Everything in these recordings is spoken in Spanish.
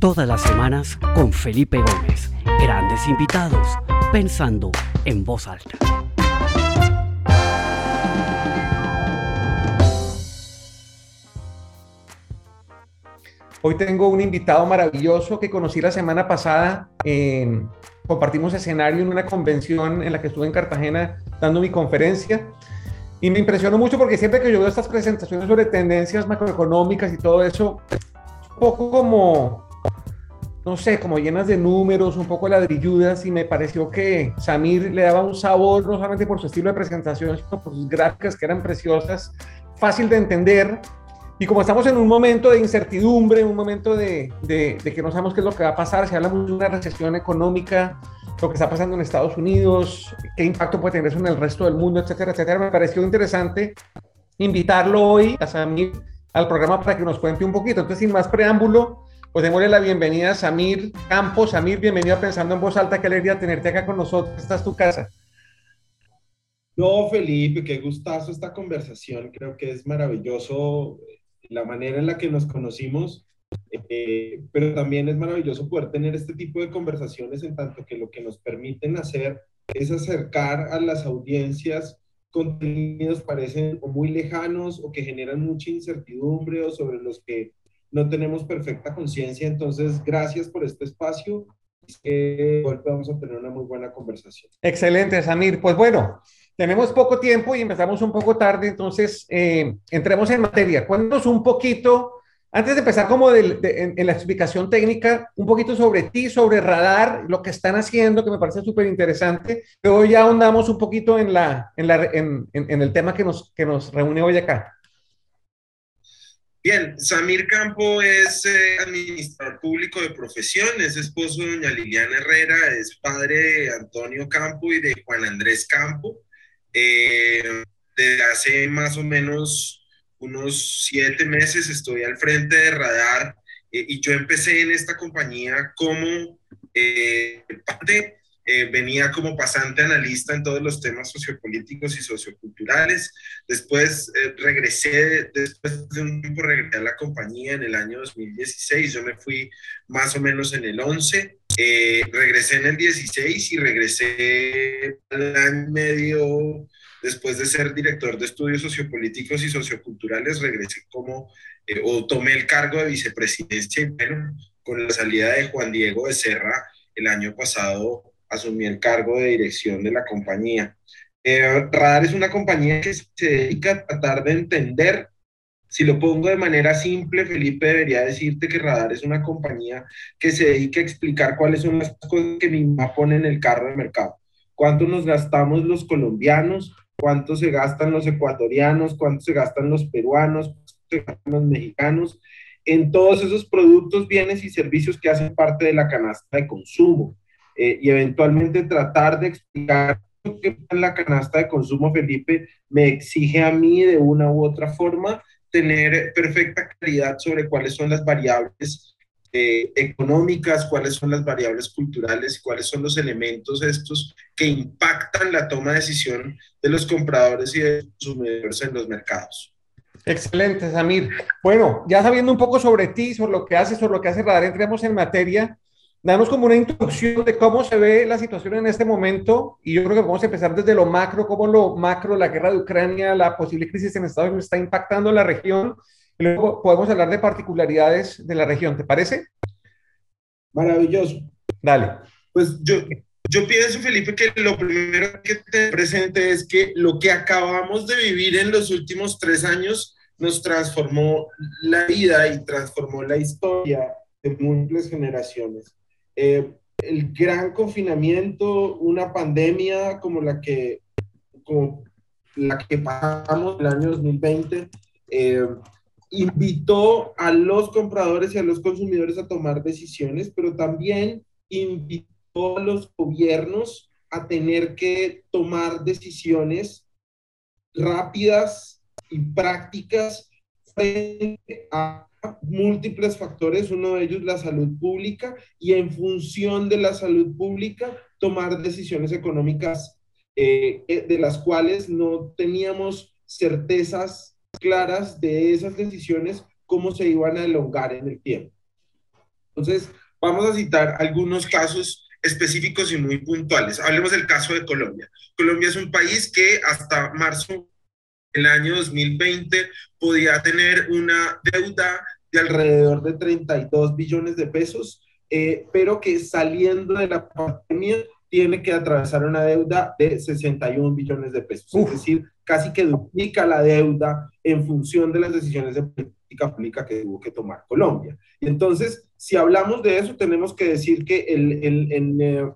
Todas las semanas con Felipe Gómez. Grandes invitados, pensando en voz alta. Hoy tengo un invitado maravilloso que conocí la semana pasada. compartimos escenario en una convención en la que estuve en Cartagena dando mi conferencia. Y me impresionó mucho porque siempre que yo veo estas presentaciones sobre tendencias macroeconómicas y todo eso, un poco como, no sé, como llenas de números, un poco ladrilludas, y me pareció que Samir le daba un sabor, no solamente por su estilo de presentación, sino por sus gráficas que eran preciosas, fácil de entender, y como estamos en un momento de incertidumbre, un momento de, de, que no sabemos qué es lo que va a pasar, se habla mucho de una recesión económica, lo que está pasando en Estados Unidos, qué impacto puede tener eso en el resto del mundo, etcétera, etcétera. Me pareció interesante invitarlo hoy a Samir al programa para que nos cuente un poquito. Entonces, sin más preámbulo, pues démosle la bienvenida a Samir Campos. Samir, bienvenido a Pensando en Voz Alta. Qué alegría tenerte acá con nosotros. Esta es tu casa. No, Felipe, qué gustazo esta conversación. Creo que es maravilloso la manera en la que nos conocimos, eh, pero también es maravilloso poder tener este tipo de conversaciones en tanto que lo que nos permiten hacer es acercar a las audiencias contenidos parecen muy lejanos o que generan mucha incertidumbre o sobre los que no tenemos perfecta conciencia. Entonces, gracias por este espacio. Que hoy vamos a tener una muy buena conversación. Excelente, Samir. Pues bueno, tenemos poco tiempo y empezamos un poco tarde, entonces eh, entremos en materia. Cuéntanos un poquito, antes de empezar como en, la explicación técnica, un poquito sobre ti, sobre Radar, lo que están haciendo, que me parece súper interesante, pero ya ahondamos un poquito en, la, en, el tema que nos, que nos reúne hoy acá. Bien, Samir Campo es eh, administrador público de profesión, es esposo de doña Liliana Herrera, es padre de Antonio Campo y de Juan Andrés Campo. Eh, desde hace más o menos unos siete meses estoy al frente de Radar eh, y yo empecé en esta compañía como eh, venía como pasante analista en todos los temas sociopolíticos y socioculturales. Después regresé, después de un tiempo regresé a la compañía en el año 2016, yo me fui más o menos en el 11. Eh, regresé en el 16 y regresé al año medio después de ser director de estudios sociopolíticos y socioculturales, regresé como, eh, o tomé el cargo de vicepresidencia y bueno, con la salida de Juan Diego de Serra el año pasado asumí el cargo de dirección de la compañía. Eh, Radar es una compañía que se dedica a tratar de entender si lo pongo de manera simple, Felipe debería decirte que Radar es una compañía que se dedica a explicar cuáles son las cosas que mi mamá pone en el carro de mercado. ¿Cuánto nos gastamos los colombianos? ¿Cuánto se gastan los ecuatorianos? ¿Cuánto se gastan los peruanos? ¿Cuánto se gastan los mexicanos? En todos esos productos, bienes y servicios que hacen parte de la canasta de consumo. Eh, y eventualmente tratar de explicar que la canasta de consumo, Felipe, me exige a mí de una u otra forma tener perfecta claridad sobre cuáles son las variables eh, económicas, cuáles son las variables culturales y cuáles son los elementos estos que impactan la toma de decisión de los compradores y de los consumidores en los mercados. Excelente, Samir. Bueno, ya sabiendo un poco sobre ti, sobre lo que haces, sobre lo que hace Radar, entremos en materia danos como una introducción de cómo se ve la situación en este momento y yo creo que vamos a empezar desde lo macro, cómo lo macro, la guerra de Ucrania, la posible crisis en Estados Unidos está impactando la región y luego podemos hablar de particularidades de la región, ¿te parece? Maravilloso. Dale. Pues yo, yo pienso, Felipe, que lo primero que te presente es que lo que acabamos de vivir en los últimos tres años nos transformó la vida y transformó la historia de múltiples generaciones. Eh, el gran confinamiento, una pandemia como la que, como la que pasamos el año 2020, eh, invitó a los compradores y a los consumidores a tomar decisiones, pero también invitó a los gobiernos a tener que tomar decisiones rápidas y prácticas frente a múltiples factores, uno de ellos la salud pública, y en función de la salud pública, tomar decisiones económicas eh, eh, de las cuales no teníamos certezas claras de esas decisiones, cómo se iban a elongar en el tiempo. Entonces, vamos a citar algunos casos específicos y muy puntuales. Hablemos del caso de Colombia. Colombia es un país que hasta marzo del año 2020 podía tener una deuda de alrededor de 32 billones de pesos, eh, pero que saliendo de la pandemia tiene que atravesar una deuda de 61 billones de pesos. Es decir, casi que duplica la deuda en función de las decisiones de política pública que tuvo que tomar Colombia. Y entonces, si hablamos de eso, tenemos que decir que el, el, eh,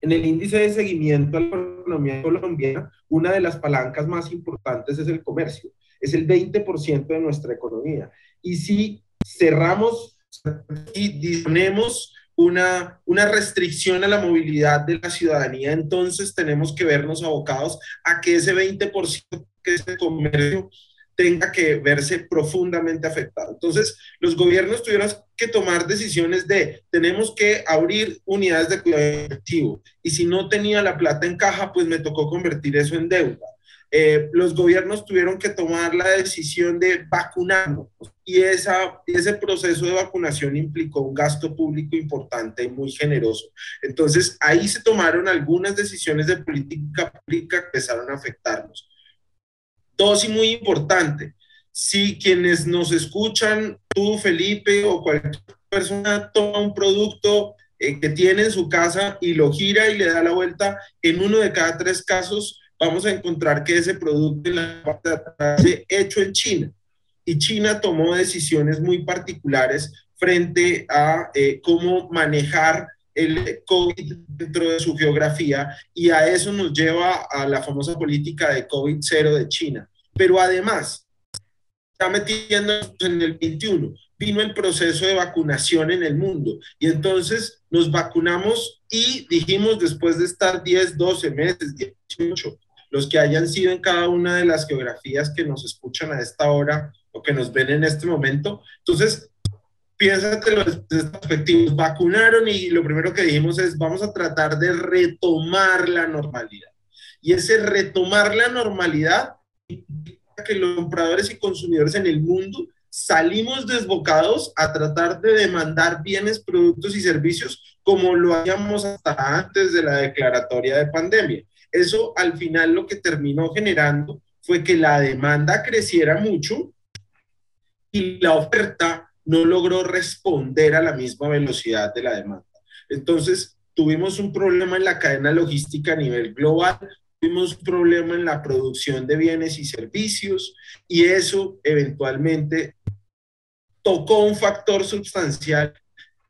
en el índice de seguimiento a la economía colombiana, una de las palancas más importantes es el comercio. Es el 20% de nuestra economía. Y si cerramos y disponemos una, una restricción a la movilidad de la ciudadanía, entonces tenemos que vernos abocados a que ese 20% que es el comercio tenga que verse profundamente afectado. Entonces, los gobiernos tuvieron que tomar decisiones de, tenemos que abrir unidades de cuidado efectivo, y si no tenía la plata en caja, pues me tocó convertir eso en deuda. Eh, los gobiernos tuvieron que tomar la decisión de vacunarnos y esa, ese proceso de vacunación implicó un gasto público importante y muy generoso. Entonces, ahí se tomaron algunas decisiones de política pública que empezaron a afectarnos. Dos y muy importante, si quienes nos escuchan, tú, Felipe, o cualquier persona toma un producto eh, que tiene en su casa y lo gira y le da la vuelta, en uno de cada tres casos vamos a encontrar que ese producto en la parte de atrás es hecho en China. Y China tomó decisiones muy particulares frente a eh, cómo manejar el COVID dentro de su geografía y a eso nos lleva a la famosa política de COVID cero de China. Pero además, está metiendo en el 21, vino el proceso de vacunación en el mundo y entonces nos vacunamos y dijimos después de estar 10, 12 meses, 18, los que hayan sido en cada una de las geografías que nos escuchan a esta hora o que nos ven en este momento. Entonces, piénsatelo desde esta perspectiva. Vacunaron y lo primero que dijimos es, vamos a tratar de retomar la normalidad. Y ese retomar la normalidad que los compradores y consumidores en el mundo salimos desbocados a tratar de demandar bienes, productos y servicios como lo hacíamos hasta antes de la declaratoria de pandemia. Eso al final lo que terminó generando fue que la demanda creciera mucho y la oferta no logró responder a la misma velocidad de la demanda. Entonces, tuvimos un problema en la cadena logística a nivel global, tuvimos un problema en la producción de bienes y servicios y eso eventualmente tocó un factor sustancial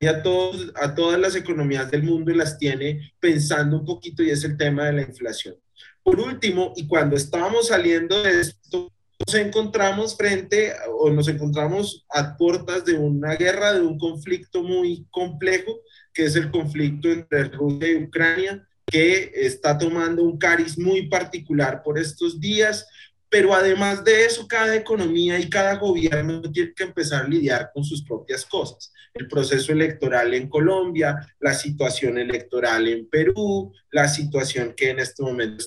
a, a todas las economías del mundo y las tiene pensando un poquito y es el tema de la inflación. Por último, y cuando estábamos saliendo de esto, nos encontramos frente o nos encontramos a puertas de una guerra, de un conflicto muy complejo, que es el conflicto entre Rusia y Ucrania, que está tomando un cariz muy particular por estos días, pero además de eso, cada economía y cada gobierno tiene que empezar a lidiar con sus propias cosas. El proceso electoral en Colombia, la situación electoral en Perú, la situación que en este momento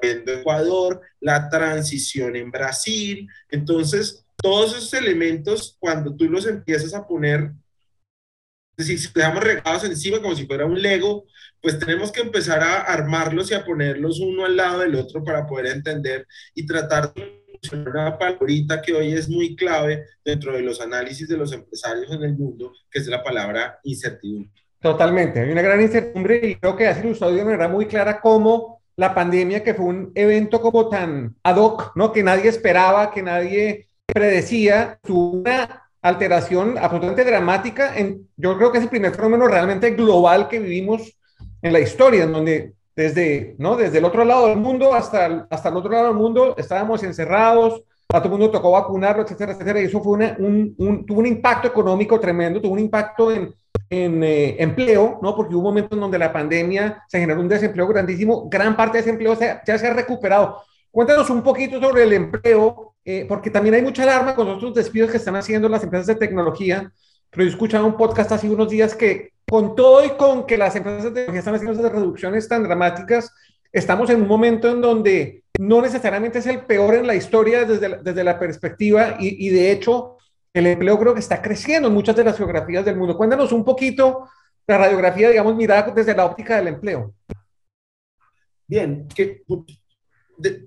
viendo Ecuador, la transición en Brasil. Entonces, todos esos elementos, cuando tú los empiezas a poner, es decir, si dejamos regados encima como si fuera un Lego, pues tenemos que empezar a armarlos y a ponerlos uno al lado del otro para poder entender y tratar de una palabra que hoy es muy clave dentro de los análisis de los empresarios en el mundo, que es la palabra incertidumbre. Totalmente, hay una gran incertidumbre y creo que has ilustrado de manera muy clara cómo la pandemia, que fue un evento como tan ad hoc, ¿no? que nadie esperaba, que nadie predecía, tuvo una alteración absolutamente dramática. En, yo creo que es el primer fenómeno realmente global que vivimos en la historia, en donde desde, ¿no? desde el otro lado del mundo hasta, hasta el otro lado del mundo estábamos encerrados, a todo el mundo tocó vacunarlo, etcétera, etcétera, y eso fue un, un, tuvo un impacto económico tremendo, tuvo un impacto en, en eh, empleo, ¿no? Porque hubo un momento en donde la pandemia se generó un desempleo grandísimo, gran parte de ese empleo ya se ha recuperado. Cuéntanos un poquito sobre el empleo, eh, porque también hay mucha alarma con los otros despidos que están haciendo las empresas de tecnología, pero yo escuchaba un podcast hace unos días que con todo y con que las empresas de tecnología están haciendo esas reducciones tan dramáticas, estamos en un momento en donde no necesariamente es el peor en la historia desde la, desde la perspectiva y, y, de hecho el empleo creo que está creciendo en muchas de las geografías del mundo. Cuéntanos un poquito la radiografía, digamos, mirada desde la óptica del empleo. Bien, que,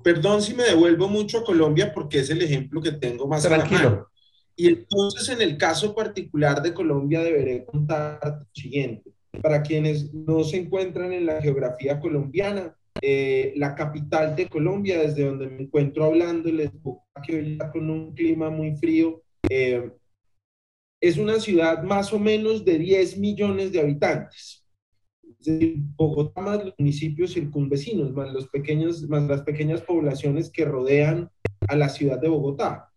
perdón si me devuelvo mucho a Colombia porque es el ejemplo que tengo más Tranquilo. Y entonces en el caso particular de Colombia deberé contar lo siguiente. Para quienes no se encuentran en la geografía colombiana, eh, la capital de Colombia, desde donde me encuentro hablando, les que hoy con un clima muy frío, eh, es una ciudad más o menos de 10 millones de habitantes. Bogotá más los municipios circunvecinos, más, los pequeños, más las pequeñas poblaciones que rodean a la ciudad de Bogotá.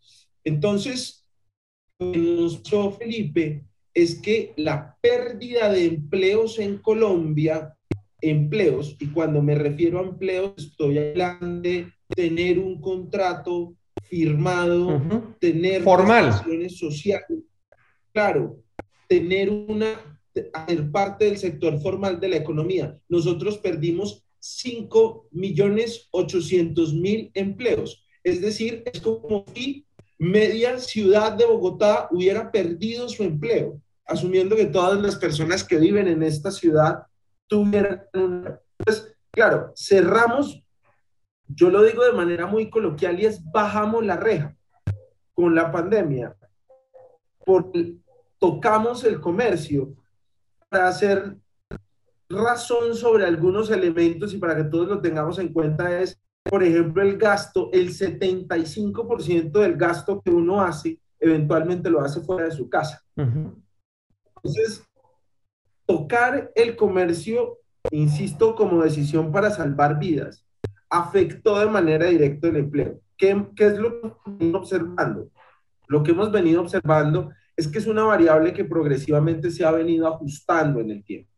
Entonces, lo que nos Felipe es que la pérdida de empleos en Colombia, empleos, y cuando me refiero a empleos, estoy hablando de tener un contrato firmado, tener formal sociales, claro, tener una, ser parte del sector formal de la economía. Nosotros perdimos 5 millones 800 mil empleos. Es decir, es como si media ciudad de Bogotá hubiera perdido su empleo, asumiendo que todas las personas que viven en esta ciudad tuvieran Pues, claro, cerramos, yo lo digo de manera muy coloquial y es bajamos la reja con la pandemia. Porque tocamos el comercio para hacer razón sobre algunos elementos y para que todos lo tengamos en cuenta es, por ejemplo, el gasto, el 75% del gasto que uno hace, eventualmente lo hace fuera de su casa. Entonces, tocar el comercio, insisto, como decisión para salvar vidas, afectó de manera directa el empleo. ¿Qué, qué es lo que hemos venido observando? Lo que hemos venido observando es que es una variable que progresivamente se ha venido ajustando en el tiempo.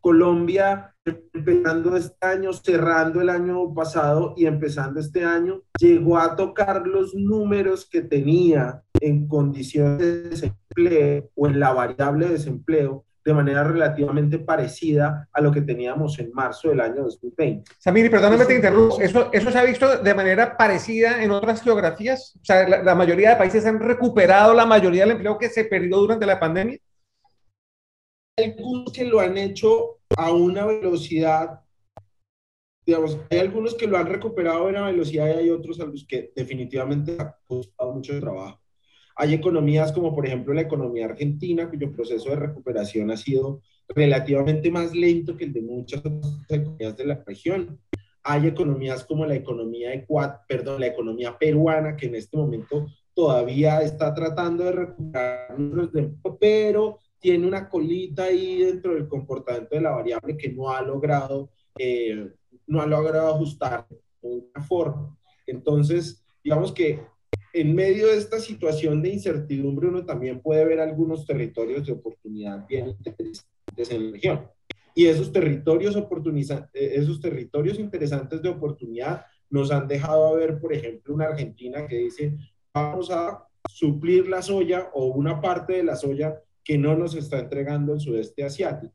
Colombia, empezando este año, cerrando el año pasado y empezando este año, llegó a tocar los números que tenía en condiciones de desempleo o en la variable de desempleo de manera relativamente parecida a lo que teníamos en marzo del año 2020. Samiri, perdóname te interrumpo, ¿Eso, ¿eso se ha visto de manera parecida en otras geografías? O sea, la, mayoría de países han recuperado la mayoría del empleo que se perdió durante la pandemia. Hay algunos que lo han hecho a una velocidad, digamos, hay algunos que lo han recuperado a una velocidad y hay otros a los que definitivamente ha costado mucho trabajo. Hay economías como por ejemplo la economía argentina, cuyo proceso de recuperación ha sido relativamente más lento que el de muchas economías de la región. Hay economías como la economía perdón, la economía peruana, que en este momento todavía está tratando de recuperar, pero tiene una colita ahí dentro del comportamiento de la variable que no ha logrado, eh, no ha logrado ajustar de una forma. Entonces, digamos que en medio de esta situación de incertidumbre, uno también puede ver algunos territorios de oportunidad bien interesantes en la región. Y esos territorios, eh, esos territorios interesantes de oportunidad nos han dejado ver, por ejemplo, una Argentina que dice, vamos a suplir la soya o una parte de la soya que no nos está entregando el sudeste asiático.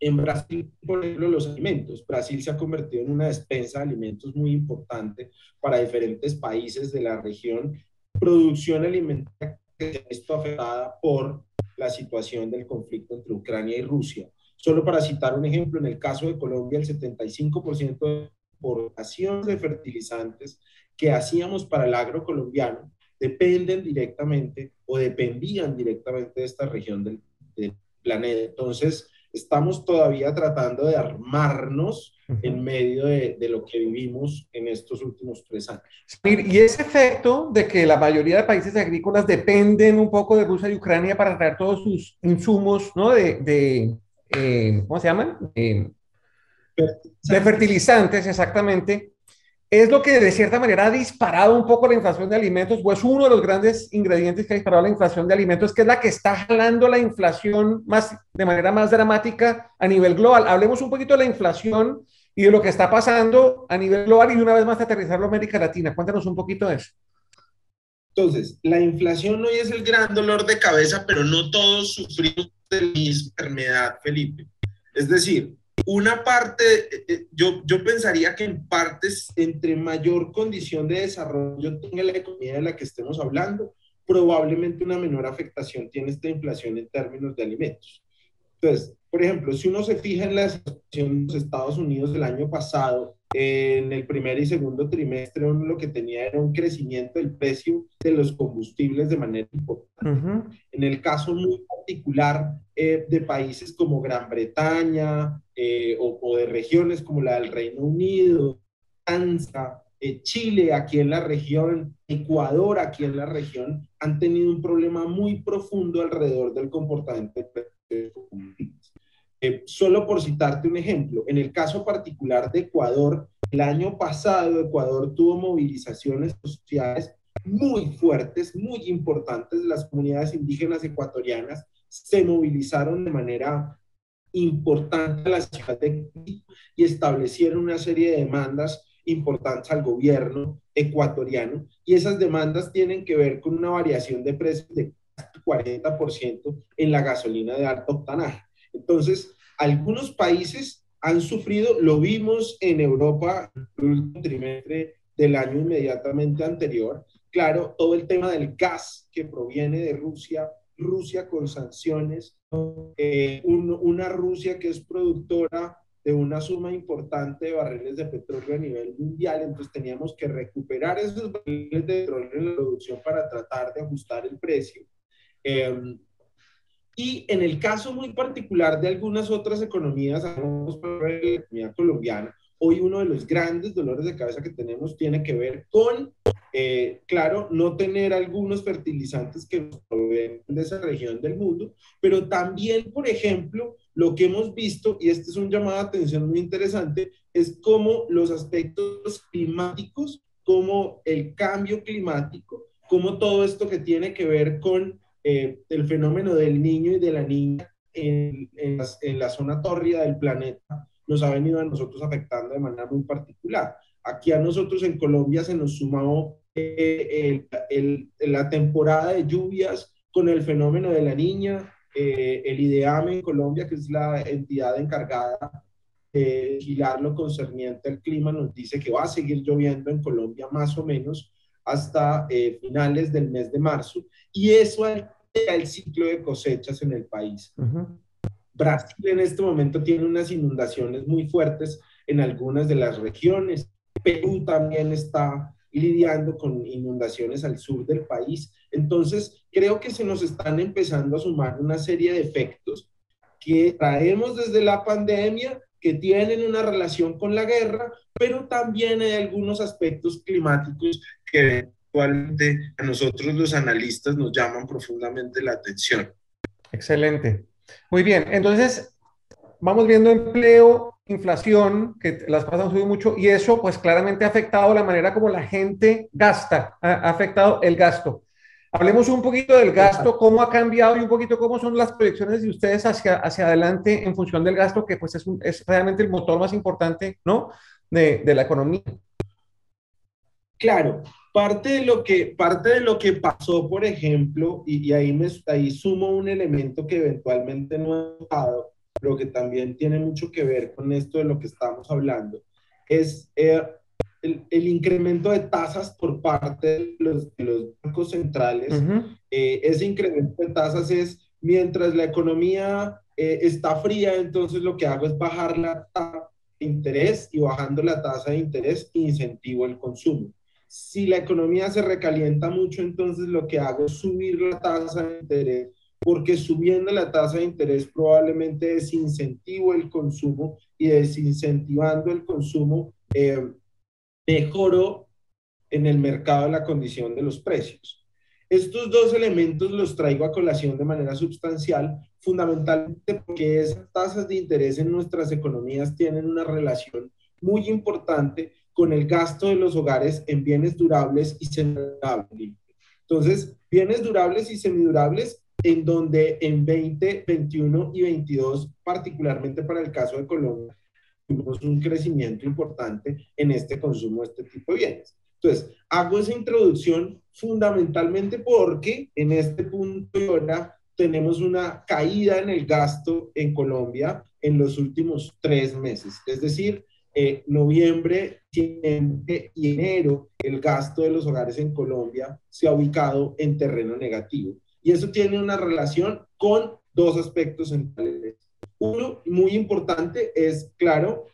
En Brasil, por ejemplo, los alimentos. Brasil se ha convertido en una despensa de alimentos muy importante para diferentes países de la región. Producción alimentaria que esto afectada por la situación del conflicto entre Ucrania y Rusia. Solo para citar un ejemplo, en el caso de Colombia, el 75% de exportaciones de fertilizantes que hacíamos para el agro colombiano dependen directamente o dependían directamente de esta región del, del planeta. Entonces, estamos todavía tratando de armarnos en medio de, de, lo que vivimos en estos últimos tres años. Y ese efecto de que la mayoría de países agrícolas dependen un poco de Rusia y Ucrania para traer todos sus insumos, ¿no? De, de eh, ¿cómo se llaman? Eh, de fertilizantes, exactamente es lo que de cierta manera ha disparado un poco la inflación de alimentos, o es uno de los grandes ingredientes que ha disparado la inflación de alimentos, que es la que está jalando la inflación más, de manera más dramática a nivel global. Hablemos un poquito de la inflación y de lo que está pasando a nivel global y una vez más aterrizarlo a América Latina. Cuéntanos un poquito de eso. Entonces, la inflación hoy es el gran dolor de cabeza, pero no todos sufrimos de la misma enfermedad, Felipe. Es decir, una parte, eh, eh, yo, yo pensaría que en partes, entre mayor condición de desarrollo tenga la economía de la que estemos hablando, probablemente una menor afectación tiene esta inflación en términos de alimentos. Entonces, por ejemplo, si uno se fija en la situación de los Estados Unidos del año pasado, en el primer y segundo trimestre uno lo que tenía era un crecimiento del precio de los combustibles de manera importante. En el caso muy particular eh, de países como Gran Bretaña eh, o, de regiones como la del Reino Unido, Francia, eh, Chile aquí en la región, Ecuador aquí en la región, han tenido un problema muy profundo alrededor del comportamiento de los combustibles. Eh, solo por citarte un ejemplo, en el caso particular de Ecuador, el año pasado Ecuador tuvo movilizaciones sociales muy fuertes, muy importantes. Las comunidades indígenas ecuatorianas se movilizaron de manera importante a la ciudad de Quito y establecieron una serie de demandas importantes al gobierno ecuatoriano y esas demandas tienen que ver con una variación de precios de 40% en la gasolina de alto octanaje. Entonces, algunos países han sufrido, lo vimos en Europa el último trimestre del año inmediatamente anterior. Claro, todo el tema del gas que proviene de Rusia, Rusia con sanciones, eh, una Rusia que es productora de una suma importante de barriles de petróleo a nivel mundial, entonces teníamos que recuperar esos barriles de petróleo en la producción para tratar de ajustar el precio. Eh, y en el caso muy particular de algunas otras economías, la economía colombiana, hoy uno de los grandes dolores de cabeza que tenemos tiene que ver con, eh, claro, no tener algunos fertilizantes que nos proveen de esa región del mundo, pero también, por ejemplo, lo que hemos visto, y este es un llamado de atención muy interesante, es cómo los aspectos climáticos, como el cambio climático, como todo esto que tiene que ver con eh, el fenómeno del niño y de la niña en, en, la zona tórrida del planeta nos ha venido a nosotros afectando de manera muy particular. Aquí a nosotros en Colombia se nos sumó eh, el, la temporada de lluvias con el fenómeno de la niña, eh, el IDEAME en Colombia, que es la entidad encargada de vigilar lo concerniente al clima, nos dice que va a seguir lloviendo en Colombia más o menos hasta finales del mes de marzo. Y eso el ciclo de cosechas en el país. Brasil en este momento tiene unas inundaciones muy fuertes en algunas de las regiones. Perú también está lidiando con inundaciones al sur del país. Entonces, creo que se nos están empezando a sumar una serie de efectos que traemos desde la pandemia, que tienen una relación con la guerra, pero también hay algunos aspectos climáticos que actualmente a nosotros los analistas nos llaman profundamente la atención. Excelente. Muy bien, entonces vamos viendo empleo, inflación, que las cosas han subido mucho y eso pues claramente ha afectado la manera como la gente gasta, ha afectado el gasto. Hablemos un poquito del gasto, cómo ha cambiado y un poquito cómo son las proyecciones de ustedes hacia, hacia adelante en función del gasto, que pues es, es realmente el motor más importante, ¿no? De, de la economía. Claro, parte de lo que, parte de lo que pasó, por ejemplo, y, ahí, me, ahí sumo un elemento que eventualmente no he notado, pero que también tiene mucho que ver con esto de lo que estamos hablando, es eh, el, el, incremento de tasas por parte de los, de los bancos centrales. Eh, ese incremento de tasas es mientras la economía eh, está fría, entonces lo que hago es bajar la tasa de interés y bajando la tasa de interés incentivo el consumo. Si la economía se recalienta mucho, entonces lo que hago es subir la tasa de interés, porque subiendo la tasa de interés probablemente desincentivo el consumo y desincentivando el consumo, eh, mejoro en el mercado la condición de los precios. Estos dos elementos los traigo a colación de manera sustancial, fundamentalmente porque esas tasas de interés en nuestras economías tienen una relación muy importante con el gasto de los hogares en bienes durables y semidurables. Entonces, bienes durables y semidurables en donde en 20, 21 y 22, particularmente para el caso de Colombia, tuvimos un crecimiento importante en este consumo de este tipo de bienes. Entonces, hago esa introducción fundamentalmente porque en este punto ahora tenemos una caída en el gasto en Colombia en los últimos tres meses. Es decir, eh, noviembre y enero el gasto de los hogares en Colombia se ha ubicado en terreno negativo. Y eso tiene una relación con dos aspectos centrales. Uno, muy importante, es, claro,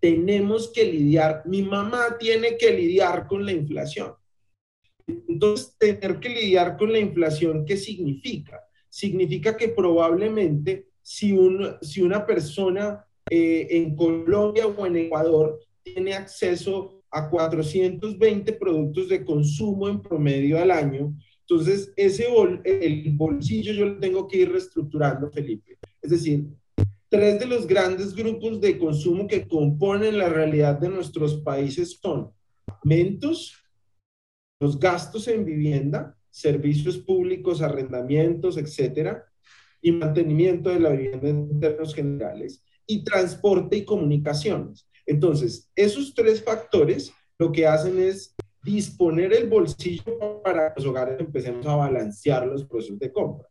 tenemos que lidiar, mi mamá tiene que lidiar con la inflación. Entonces, tener que lidiar con la inflación, ¿qué significa? Significa que probablemente si, si una persona eh, en Colombia o en Ecuador tiene acceso a 420 productos de consumo en promedio al año, entonces ese el bolsillo yo lo tengo que ir reestructurando, Felipe. Es decir, tres de los grandes grupos de consumo que componen la realidad de nuestros países son alimentos, los gastos en vivienda, servicios públicos, arrendamientos, etcétera, y mantenimiento de la vivienda en términos generales, y transporte y comunicaciones. Entonces, esos tres factores lo que hacen es disponer el bolsillo para que los hogares empecemos a balancear los procesos de compra.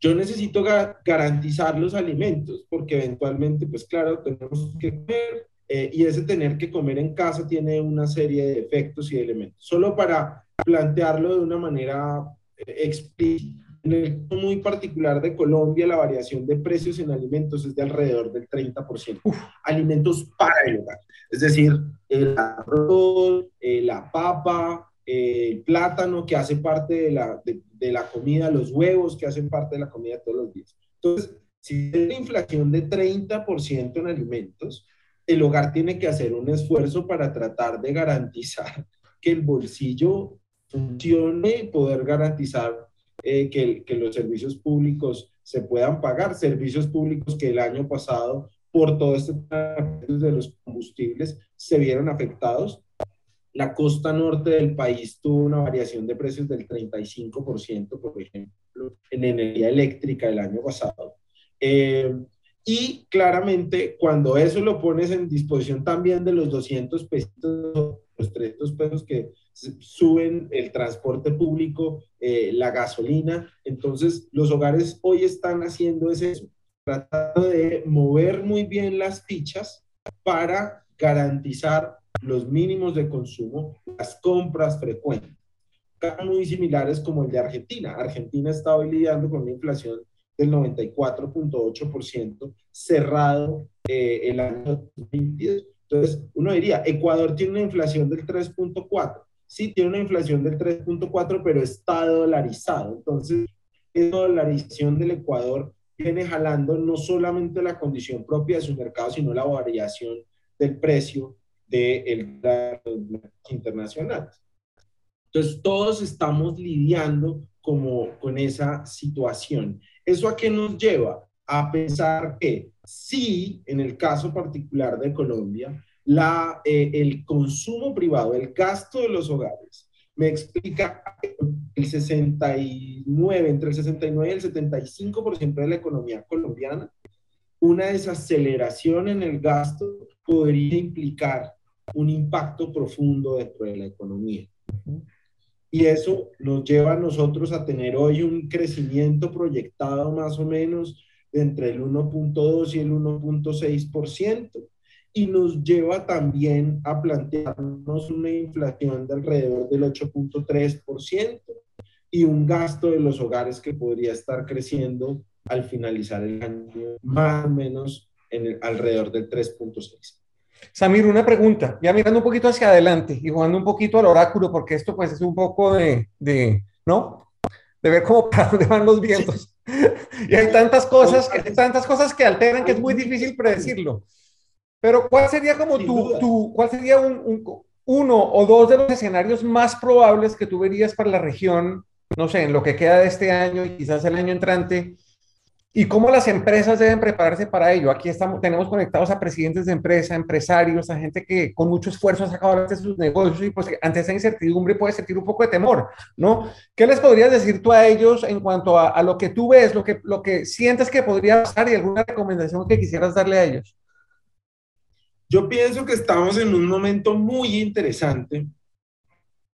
Yo necesito garantizar los alimentos porque eventualmente, pues claro, tenemos que comer, eh, y ese tener que comer en casa tiene una serie de efectos y elementos. Solo para plantearlo de una manera eh, explícita. En el muy particular de Colombia, la variación de precios en alimentos es de alrededor del 30%. Alimentos para el hogar. Es decir, el arroz, eh, la papa, el plátano que hace parte de la, de, de la comida, los huevos que hacen parte de la comida todos los días. Entonces, si hay una inflación de 30% en alimentos, el hogar tiene que hacer un esfuerzo para tratar de garantizar que el bolsillo funcione y poder garantizar eh, que, que, los servicios públicos se puedan pagar, servicios públicos que el año pasado, por todo este de los combustibles, se vieron afectados. La costa norte del país tuvo una variación de precios del 35%, por ejemplo, en energía eléctrica el año pasado. Eh, y claramente, cuando eso lo pones en disposición también de los 200 pesos, los 300 pesos que suben el transporte público, eh, la gasolina, entonces los hogares hoy están haciendo es eso, tratando de mover muy bien las fichas para garantizar los mínimos de consumo, las compras frecuentes. Muy similares como el de Argentina. Argentina está hoy lidiando con una inflación del 94.8%, cerrado eh, el año 2022. Entonces, uno diría, Ecuador tiene una inflación del 3.4. Sí, tiene una inflación del 3.4, pero está dolarizado. Entonces, esa dolarización del Ecuador viene jalando no solamente la condición propia de su mercado, sino la variación del precio de los internacionales. Entonces, todos estamos lidiando como con esa situación. ¿Eso a qué nos lleva? A pensar que sí, en el caso particular de Colombia, la, eh, el consumo privado, el gasto de los hogares, me explica el 69, entre el 69 y el 75% de la economía colombiana, una desaceleración en el gasto podría implicar un impacto profundo dentro de la economía. Y eso nos lleva a nosotros a tener hoy un crecimiento proyectado más o menos entre el 1.2 y el 1.6%. Y nos lleva también a plantearnos una inflación de alrededor del 8.3% y un gasto de los hogares que podría estar creciendo al finalizar el año más o menos en alrededor del 3.6%. Samir, una pregunta, ya mirando un poquito hacia adelante y jugando un poquito al oráculo, porque esto pues es un poco de, de ¿no? De ver cómo para dónde van los vientos. y hay tantas cosas, tantas cosas que alteran que es muy difícil predecirlo. Pero ¿cuál sería como tu, tu, cuál sería un, un, uno o dos de los escenarios más probables que tú verías para la región, no sé, en lo que queda de este año y quizás el año entrante, ¿Y cómo las empresas deben prepararse para ello? Aquí estamos, tenemos conectados a presidentes de empresa, empresarios, a gente que con mucho esfuerzo ha sacado adelante sus negocios y pues ante esa incertidumbre puede sentir un poco de temor, ¿no? ¿Qué les podrías decir tú a ellos en cuanto a, a lo que tú ves, lo que, lo que sientes que podría pasar y alguna recomendación que quisieras darle a ellos? Yo pienso que estamos en un momento muy interesante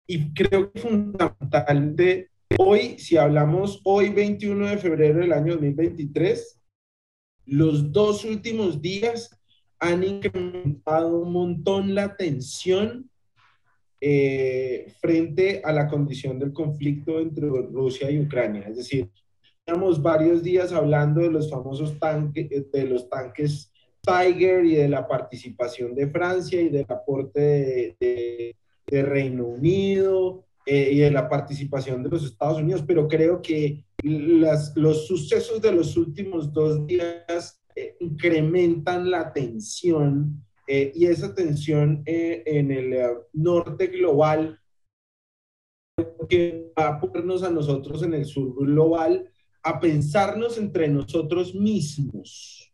y creo que fundamental de Hoy, si hablamos hoy 21 de febrero del año 2023, los dos últimos días han incrementado un montón la tensión eh, frente a la condición del conflicto entre Rusia y Ucrania. Es decir, tenemos varios días hablando de los famosos tanques, de los tanques Tiger y de la participación de Francia y del aporte de, Reino Unido eh, y de la participación de los Estados Unidos, pero creo que las, los sucesos de los últimos dos días eh, incrementan la tensión eh, y esa tensión en el norte global que va a ponernos a nosotros en el sur global a pensarnos entre nosotros mismos.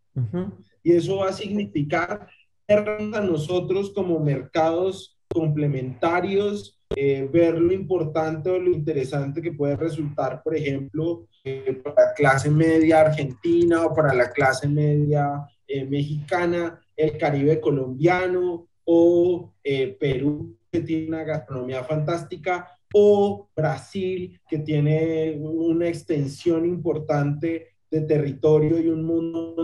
Y eso va a significar a nosotros como mercados complementarios, eh, ver lo importante o lo interesante que puede resultar, por ejemplo, eh, para la clase media argentina o para la clase media eh, mexicana, el Caribe colombiano o Perú, que tiene una gastronomía fantástica, o Brasil, que tiene una extensión importante de territorio y un mundo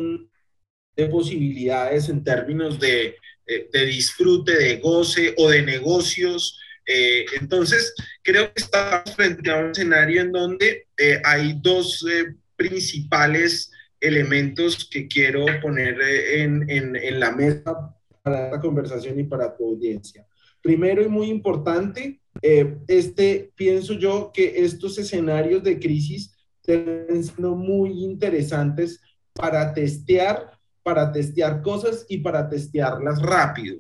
de posibilidades en términos de, de disfrute, de goce o de negocios. Eh, entonces, creo que estamos frente a un escenario en donde eh, hay dos principales elementos que quiero poner en, en, en la mesa para la conversación y para tu audiencia. Primero y muy importante, este, pienso yo que estos escenarios de crisis están siendo muy interesantes para testear para testear cosas y para testearlas rápido.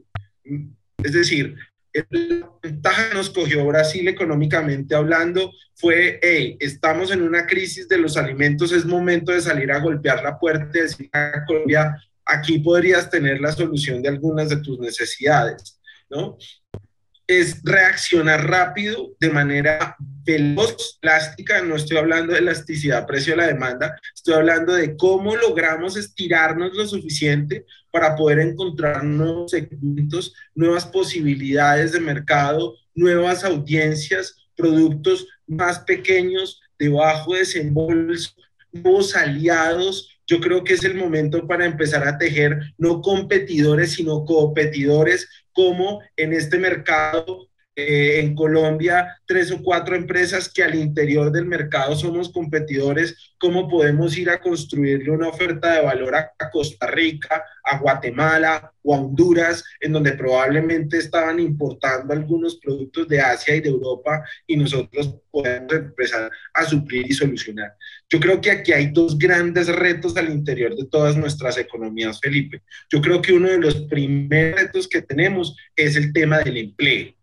Es decir, la ventaja que nos cogió Brasil económicamente hablando fue, hey, estamos en una crisis de los alimentos, es momento de salir a golpear la puerta y decir a Colombia, aquí podrías tener la solución de algunas de tus necesidades, ¿no? es reaccionar rápido de manera veloz, plástica, no estoy hablando de elasticidad, precio de la demanda, estoy hablando de cómo logramos estirarnos lo suficiente para poder encontrar nuevos segmentos, nuevas posibilidades de mercado, nuevas audiencias, productos más pequeños, de bajo desembolso, nuevos aliados, yo creo que es el momento para empezar a tejer no competidores, sino competidores, como en este mercado eh, en Colombia tres o cuatro empresas que al interior del mercado somos competidores, cómo podemos ir a construirle una oferta de valor a, Costa Rica, a Guatemala o a Honduras, en donde probablemente estaban importando algunos productos de Asia y de Europa y nosotros podemos empezar a suplir y solucionar. Yo creo que aquí hay dos grandes retos al interior de todas nuestras economías, Felipe. Yo creo que uno de los primeros retos que tenemos es el tema del empleo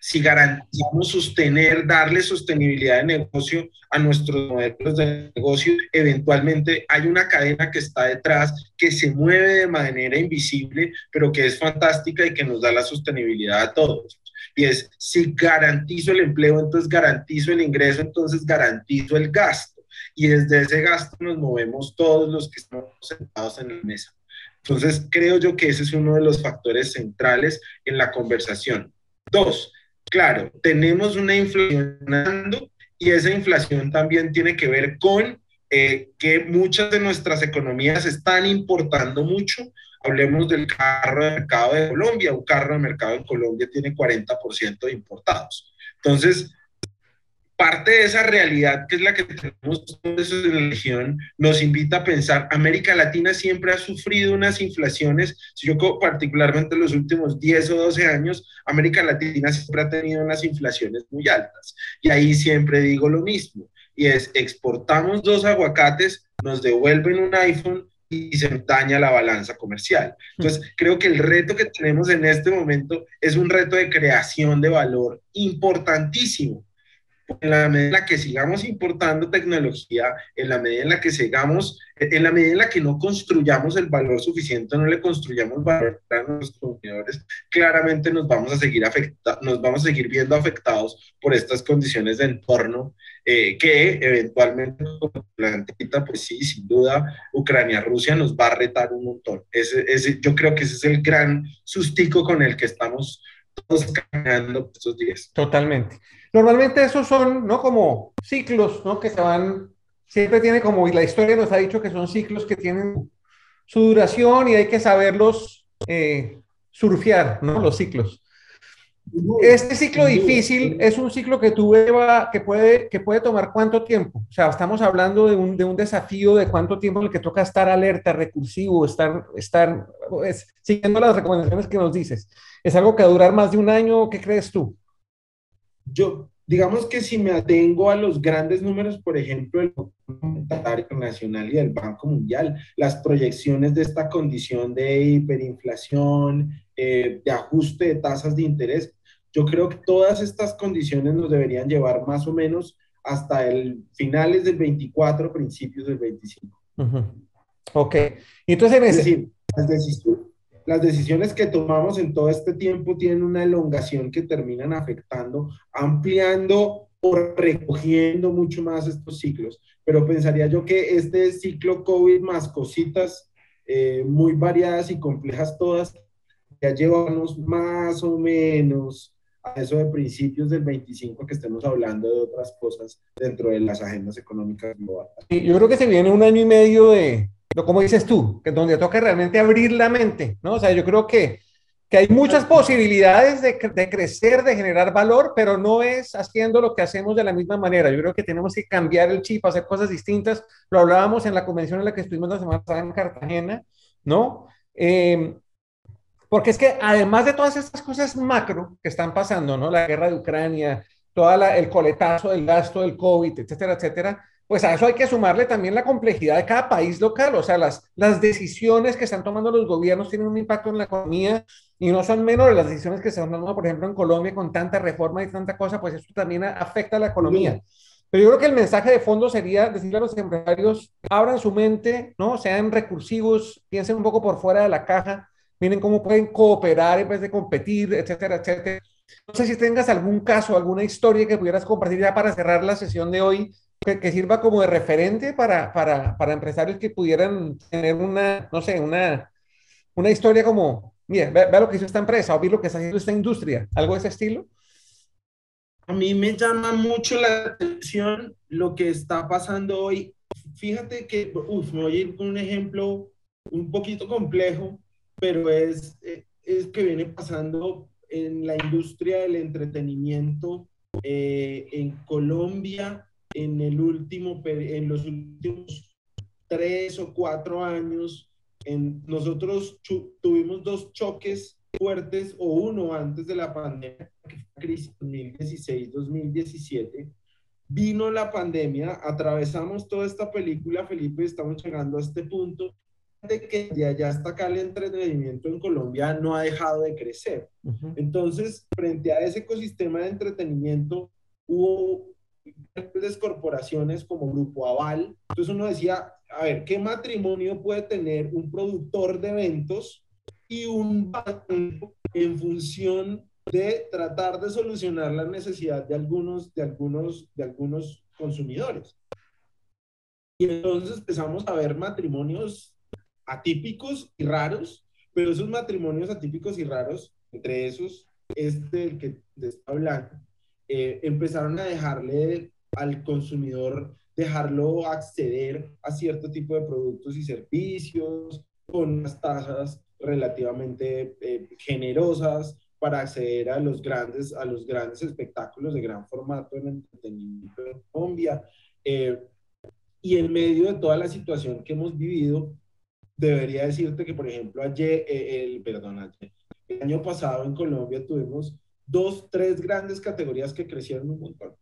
si garantizamos sostener, darle sostenibilidad de negocio a nuestros modelos de negocio, eventualmente hay una cadena que está detrás, que se mueve de manera invisible, pero que es fantástica y que nos da la sostenibilidad a todos. Y es, si garantizo el empleo, entonces garantizo el ingreso, entonces garantizo el gasto. Y desde ese gasto nos movemos todos los que estamos sentados en la mesa. Entonces, creo yo que ese es uno de los factores centrales en la conversación. Dos, claro, tenemos una inflación y esa inflación también tiene que ver con eh, que muchas de nuestras economías están importando mucho. Hablemos del carro de mercado de Colombia. Un carro de mercado en Colombia tiene 40% de importados. Entonces, parte de esa realidad que es la que tenemos en la región nos invita a pensar, América Latina siempre ha sufrido unas inflaciones, si yo particularmente en los últimos 10 o 12 años, América Latina siempre ha tenido unas inflaciones muy altas. Y ahí siempre digo lo mismo, y es, exportamos dos aguacates, nos devuelven un iPhone y se daña la balanza comercial. Entonces, creo que el reto que tenemos en este momento es un reto de creación de valor importantísimo en la medida en la que sigamos importando tecnología, en la medida en la que sigamos, en la medida en la que no construyamos el valor suficiente, no le construyamos valor a nuestros consumidores, claramente nos vamos a seguir afecta nos vamos a seguir viendo afectados por estas condiciones de entorno eh, que eventualmente, pues sí, sin duda, Ucrania-Rusia nos va a retar un montón. Ese, ese, yo creo que ese es el gran sustico con el que estamos todos caminando estos días. Totalmente. Normalmente esos son, ¿no? Como ciclos, ¿no? Que se van, siempre tiene como, y la historia nos ha dicho que son ciclos que tienen su duración y hay que saberlos eh, surfear, ¿no? Los ciclos. Este ciclo difícil es un ciclo que tú que puede, que puede tomar cuánto tiempo. O sea, estamos hablando de un, de un desafío de cuánto tiempo en el que toca estar alerta, recursivo, estar, estar pues, siguiendo las recomendaciones que nos dices. ¿Es algo que va a durar más de un año? ¿Qué crees tú? Yo, digamos que si me atengo a los grandes números, por ejemplo, el Monetario Nacional y el Banco Mundial, las proyecciones de esta condición de hiperinflación, eh, de ajuste de tasas de interés, yo creo que todas estas condiciones nos deberían llevar más o menos hasta el finales del 24, principios del 25. Ok. Entonces, en ese... Es decir, las decisiones, las decisiones que tomamos en todo este tiempo tienen una elongación que terminan afectando, ampliando o recogiendo mucho más estos ciclos. Pero pensaría yo que este ciclo COVID más cositas eh, muy variadas y complejas todas, ya llevamos más o menos a eso de principios del 25 que estemos hablando de otras cosas dentro de las agendas económicas globales. yo creo que se viene un año y medio de, como dices tú, que donde toca realmente abrir la mente, ¿no? O sea, yo creo que, que hay muchas posibilidades de, de, crecer, de generar valor, pero no es haciendo lo que hacemos de la misma manera. Yo creo que tenemos que cambiar el chip, hacer cosas distintas. Lo hablábamos en la convención en la que estuvimos la semana pasada en Cartagena, ¿no? Eh, porque es que además de todas estas cosas macro que están pasando, ¿no? La guerra de Ucrania, todo el coletazo del gasto del COVID, etcétera, etcétera, pues a eso hay que sumarle también la complejidad de cada país local. O sea, las, las decisiones que están tomando los gobiernos tienen un impacto en la economía y no son menores las decisiones que se están tomando, por ejemplo, en Colombia con tanta reforma y tanta cosa, pues eso también afecta a la economía. Pero yo creo que el mensaje de fondo sería decirle a los empresarios, abran su mente, ¿no? Sean recursivos, piensen un poco por fuera de la caja, miren cómo pueden cooperar en vez de competir, etcétera, etcétera. No sé si tengas algún caso, alguna historia que pudieras compartir ya para cerrar la sesión de hoy, que, sirva como de referente para, para, para, empresarios que pudieran tener una, no sé, una, una historia como, mira, vea, lo que hizo esta empresa o vi lo que está haciendo esta industria, algo de ese estilo. A mí me llama mucho la atención lo que está pasando hoy. Fíjate que, uf, me voy a ir con un ejemplo un poquito complejo, pero es, eh, es que viene pasando en la industria del entretenimiento eh, en Colombia en, el último, en los últimos tres o cuatro años. En, nosotros tuvimos dos choques fuertes o uno antes de la pandemia, que fue crisis 2016-2017. Vino la pandemia, atravesamos toda esta película, Felipe, estamos llegando a este punto de que ya allá hasta acá el entretenimiento en Colombia no ha dejado de crecer. Entonces, frente a ese ecosistema de entretenimiento, hubo grandes corporaciones como Grupo Aval. Entonces uno decía, a ver, ¿qué matrimonio puede tener un productor de eventos y un banco en función de tratar de solucionar la necesidad de algunos, de algunos, de algunos consumidores? Y entonces empezamos a ver matrimonios atípicos y raros, pero esos matrimonios atípicos y raros, entre esos, este del que está hablando, eh, empezaron a dejarle al consumidor, dejarlo acceder a cierto tipo de productos y servicios con unas tasas relativamente eh, generosas para acceder a los grandes, a los grandes espectáculos de gran formato en entretenimiento en Colombia. Eh, y en medio de toda la situación que hemos vivido, debería decirte que, por ejemplo, ayer, eh, el, perdón, el año pasado en Colombia tuvimos dos, tres grandes categorías que crecieron un montón.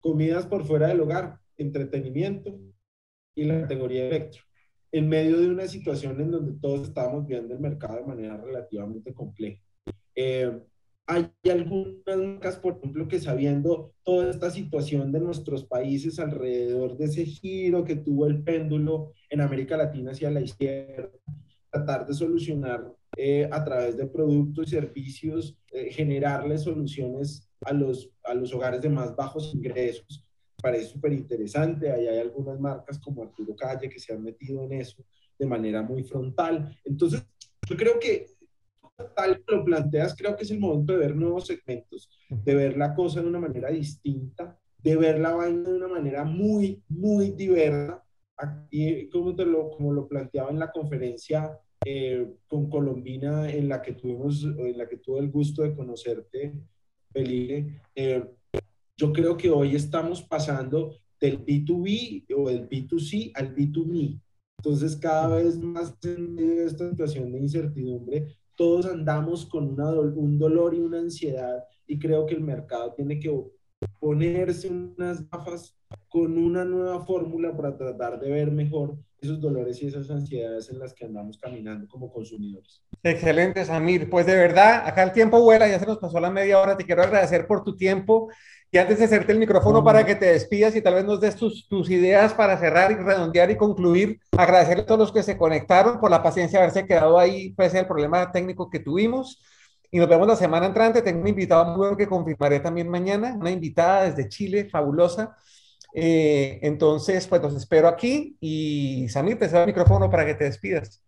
Comidas por fuera del hogar, entretenimiento y la categoría electro. En medio de una situación en donde todos estábamos viendo el mercado de manera relativamente compleja. Eh, hay algunas marcas, por ejemplo, que sabiendo toda esta situación de nuestros países alrededor de ese giro que tuvo el péndulo en América Latina hacia la izquierda, tratar de solucionar eh, a través de productos y servicios, eh, generarle soluciones a los, a los hogares de más bajos ingresos. Parece súper interesante. Ahí hay algunas marcas como Arturo Calle que se han metido en eso de manera muy frontal. Entonces, yo creo que tal lo planteas, creo que es el momento de ver nuevos segmentos, de ver la cosa de una manera distinta, de ver la vaina de una manera muy, muy diversa, aquí, como, te lo, como lo planteaba en la conferencia eh, con Colombina, en la que tuvimos, en la que tuve el gusto de conocerte, Felipe, eh, yo creo que hoy estamos pasando del B2B o del B2C al B2Me. Entonces, cada vez más en esta situación de incertidumbre, todos andamos con una, un dolor y una ansiedad y creo que el mercado tiene que ponerse unas gafas con una nueva fórmula para tratar de ver mejor esos dolores y esas ansiedades en las que andamos caminando como consumidores. Excelente, Samir. Pues de verdad, acá el tiempo vuela, ya se nos pasó la media hora. Te quiero agradecer por tu tiempo. Y antes de hacerte el micrófono para que te despidas y tal vez nos des tus, tus, ideas para cerrar y redondear y concluir, agradecerle a todos los que se conectaron por la paciencia de haberse quedado ahí pese al problema técnico que tuvimos. Y nos vemos la semana entrante. Tengo un invitado muy bueno que confirmaré también mañana, una invitada desde Chile, fabulosa. Eh, entonces, pues los espero aquí y Samir, te cedo el micrófono para que te despidas.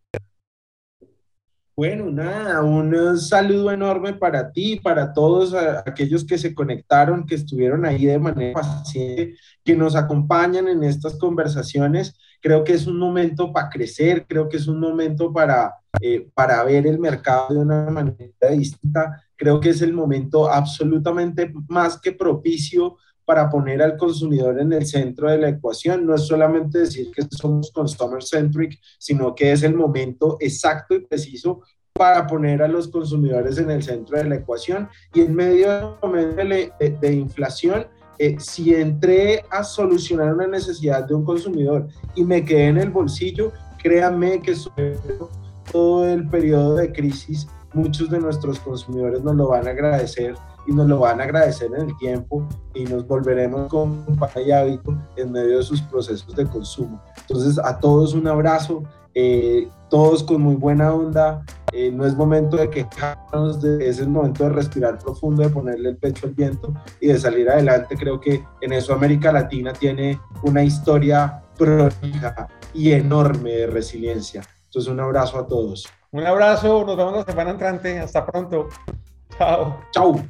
Bueno, nada, un saludo enorme para ti, para todos aquellos que se conectaron, que estuvieron ahí de manera paciente, que nos acompañan en estas conversaciones. Creo que es un momento para crecer, creo que es un momento para, eh, para ver el mercado de una manera distinta. Creo que es el momento absolutamente más que propicio para poner al consumidor en el centro de la ecuación. No es solamente decir que somos consumer centric, sino que es el momento exacto y preciso para poner a los consumidores en el centro de la ecuación. Y en medio de momento de, inflación, eh, si entré a solucionar una necesidad de un consumidor y me quedé en el bolsillo, créanme que todo el periodo de crisis, muchos de nuestros consumidores nos lo van a agradecer y nos lo van a agradecer en el tiempo y nos volveremos con y hábito en medio de sus procesos de consumo. Entonces, a todos un abrazo, eh, todos con muy buena onda. Eh, no es momento de quejarnos, de, es el momento de respirar profundo, de ponerle el pecho al viento y de salir adelante. Creo que en eso América Latina tiene una historia prolija y enorme de resiliencia. Entonces, un abrazo a todos. Un abrazo, nos vemos la semana entrante. Hasta pronto. Chao. Chao.